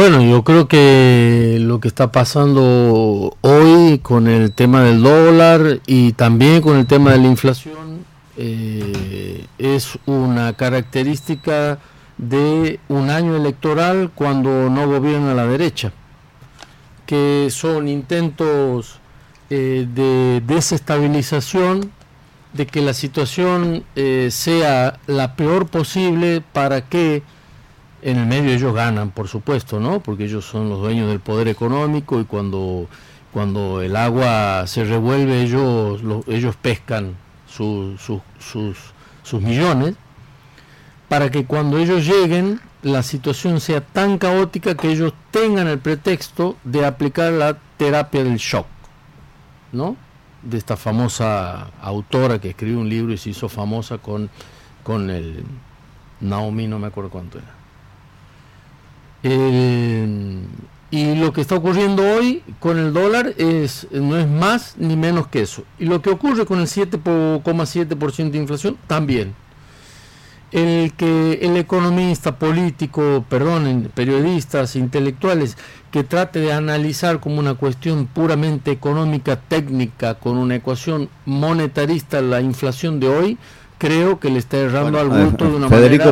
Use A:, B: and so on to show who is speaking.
A: Bueno, yo creo que lo que está pasando hoy con el tema del dólar y también con el tema de la inflación eh, es una característica de un año electoral cuando no gobierna la derecha, que son intentos eh, de desestabilización, de que la situación eh, sea la peor posible para que en el medio ellos ganan, por supuesto, ¿no? Porque ellos son los dueños del poder económico y cuando, cuando el agua se revuelve ellos, ellos pescan sus, sus millones, para que cuando ellos lleguen la situación sea tan caótica que ellos tengan el pretexto de aplicar la terapia del shock, ¿no? De esta famosa autora que escribió un libro y se hizo famosa con, con el Naomi, no me acuerdo cuánto era. Y lo que está ocurriendo hoy con el dólar es no es más ni menos que eso. Y lo que ocurre con el 7,7% de inflación también. El que el economista político, perdón, periodistas, intelectuales, que trate de analizar como una cuestión puramente económica, técnica, con una ecuación monetarista la inflación de hoy, creo que le está errando al gusto de una manera